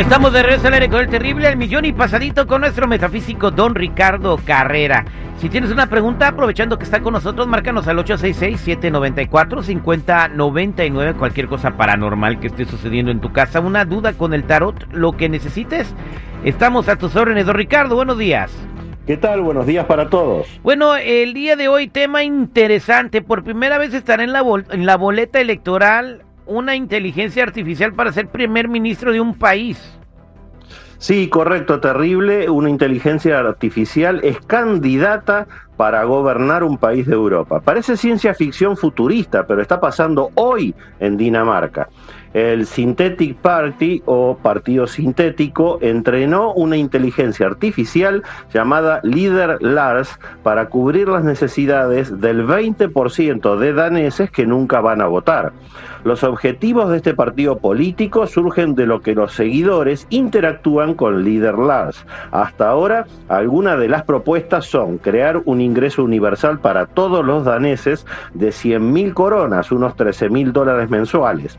Estamos de regreso al aire con el terrible, al millón y pasadito con nuestro metafísico don Ricardo Carrera. Si tienes una pregunta, aprovechando que está con nosotros, márcanos al 866-794-5099, cualquier cosa paranormal que esté sucediendo en tu casa, una duda con el tarot, lo que necesites. Estamos a tus órdenes, don Ricardo, buenos días. ¿Qué tal? Buenos días para todos. Bueno, el día de hoy tema interesante. Por primera vez estará en la, en la boleta electoral una inteligencia artificial para ser primer ministro de un país. Sí, correcto, terrible. Una inteligencia artificial es candidata para gobernar un país de Europa. Parece ciencia ficción futurista, pero está pasando hoy en Dinamarca. El Synthetic Party o Partido Sintético entrenó una inteligencia artificial llamada Leader Lars para cubrir las necesidades del 20% de daneses que nunca van a votar. Los objetivos de este partido político surgen de lo que los seguidores interactúan con Leader Lars. Hasta ahora, algunas de las propuestas son crear un ingreso universal para todos los daneses de 100.000 coronas, unos 13.000 dólares mensuales.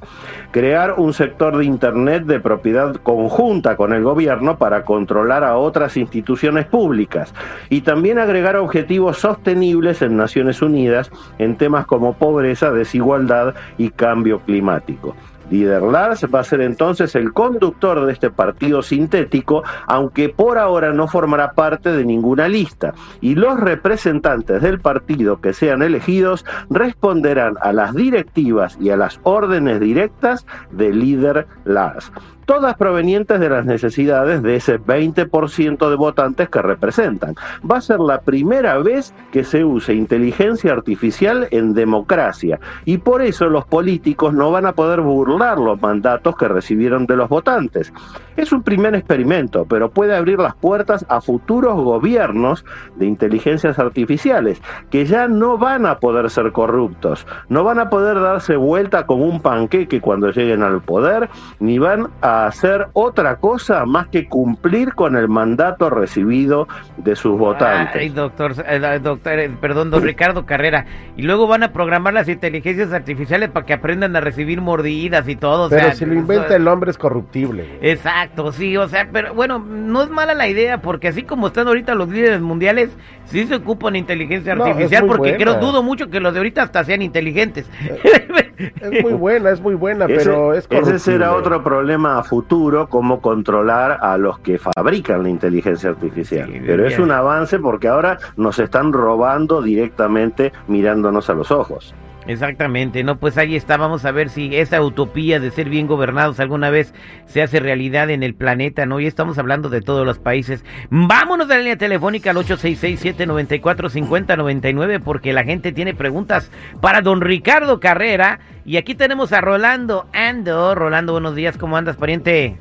Crear un sector de Internet de propiedad conjunta con el gobierno para controlar a otras instituciones públicas. Y también agregar objetivos sostenibles en Naciones Unidas en temas como pobreza, desigualdad y cambio climático. Líder Lars va a ser entonces el conductor de este partido sintético, aunque por ahora no formará parte de ninguna lista. Y los representantes del partido que sean elegidos responderán a las directivas y a las órdenes directas de líder Lars todas provenientes de las necesidades de ese 20% de votantes que representan. Va a ser la primera vez que se use inteligencia artificial en democracia y por eso los políticos no van a poder burlar los mandatos que recibieron de los votantes. Es un primer experimento, pero puede abrir las puertas a futuros gobiernos de inteligencias artificiales que ya no van a poder ser corruptos, no van a poder darse vuelta como un panqueque cuando lleguen al poder, ni van a hacer otra cosa más que cumplir con el mandato recibido de sus votantes. Ay, doctor, eh, doctor, eh, perdón, don Ricardo Carrera. Y luego van a programar las inteligencias artificiales para que aprendan a recibir mordidas y todo. Pero si lo inventa el hombre es corruptible. Exacto, sí, o sea, pero bueno, no es mala la idea porque así como están ahorita los líderes mundiales, sí se ocupan inteligencia artificial porque creo, dudo mucho que los de ahorita hasta sean inteligentes. Es muy buena, es muy buena, pero es Ese será otro problema futuro, cómo controlar a los que fabrican la inteligencia artificial. pero es un avance porque ahora nos están robando directamente mirándonos a los ojos. Exactamente, no, pues ahí está, vamos a ver si esa utopía de ser bien gobernados alguna vez se hace realidad en el planeta, ¿no? Y estamos hablando de todos los países. Vámonos a la línea telefónica al 866-794-5099 porque la gente tiene preguntas para don Ricardo Carrera. Y aquí tenemos a Rolando Ando. Rolando, buenos días, ¿cómo andas, pariente?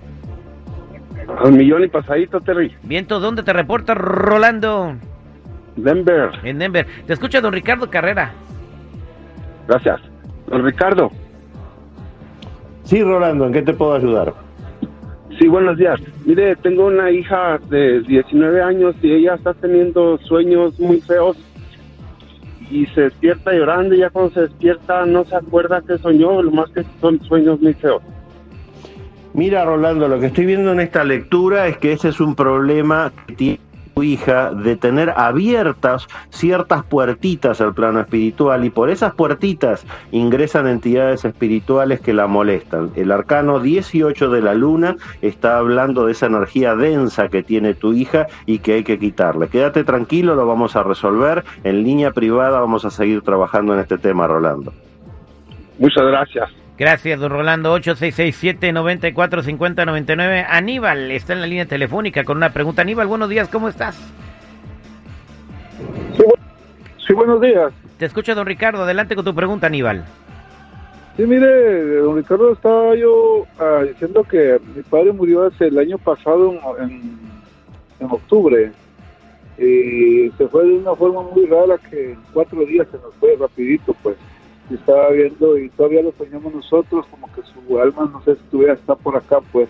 Un millón y pasadito, Terry. Viento, ¿dónde te reporta Rolando? Denver. En Denver. Te escucha don Ricardo Carrera. Gracias. Don Ricardo. Sí, Rolando, ¿en qué te puedo ayudar? Sí, buenos días. Mire, tengo una hija de 19 años y ella está teniendo sueños muy feos y se despierta llorando y ya cuando se despierta no se acuerda que soñó, lo más que son sueños muy feos. Mira, Rolando, lo que estoy viendo en esta lectura es que ese es un problema que tiene hija de tener abiertas ciertas puertitas al plano espiritual y por esas puertitas ingresan entidades espirituales que la molestan. El arcano 18 de la luna está hablando de esa energía densa que tiene tu hija y que hay que quitarle. Quédate tranquilo, lo vamos a resolver. En línea privada vamos a seguir trabajando en este tema, Rolando. Muchas gracias. Gracias, don Rolando. 8667-945099. Aníbal está en la línea telefónica con una pregunta. Aníbal, buenos días, ¿cómo estás? Sí, buenos días. Te escucho, don Ricardo. Adelante con tu pregunta, Aníbal. Sí, mire, don Ricardo, estaba yo ah, diciendo que mi padre murió hace el año pasado en, en octubre y se fue de una forma muy rara que en cuatro días se nos fue rapidito, pues estaba viendo y todavía lo soñamos nosotros, como que su alma, no sé si estuviera, está por acá, pues.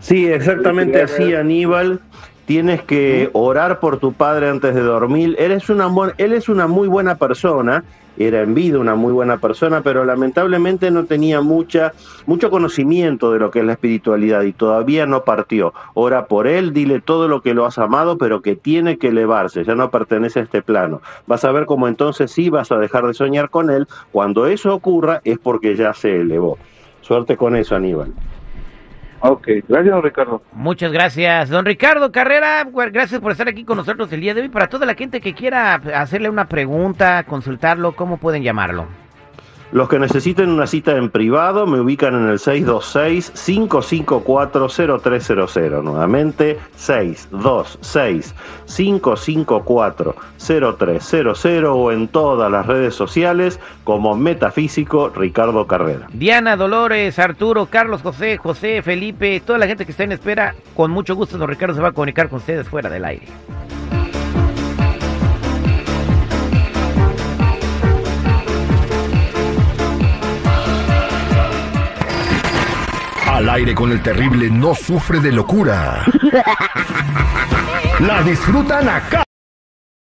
Sí, exactamente así, Aníbal. Tienes que orar por tu padre antes de dormir. Él es una, él es una muy buena persona, era en vida una muy buena persona, pero lamentablemente no tenía mucha, mucho conocimiento de lo que es la espiritualidad y todavía no partió. Ora por él, dile todo lo que lo has amado, pero que tiene que elevarse, ya no pertenece a este plano. Vas a ver cómo entonces sí vas a dejar de soñar con él. Cuando eso ocurra es porque ya se elevó. Suerte con eso, Aníbal. Ok, gracias, don Ricardo. Muchas gracias, don Ricardo Carrera. Gracias por estar aquí con nosotros el día de hoy. Para toda la gente que quiera hacerle una pregunta, consultarlo, ¿cómo pueden llamarlo? Los que necesiten una cita en privado me ubican en el 626-554-0300. Nuevamente, 626-554-0300 o en todas las redes sociales como Metafísico Ricardo Carrera. Diana, Dolores, Arturo, Carlos, José, José, Felipe, toda la gente que está en espera, con mucho gusto don Ricardo se va a comunicar con ustedes fuera del aire. Aire con el terrible no sufre de locura. La disfrutan acá.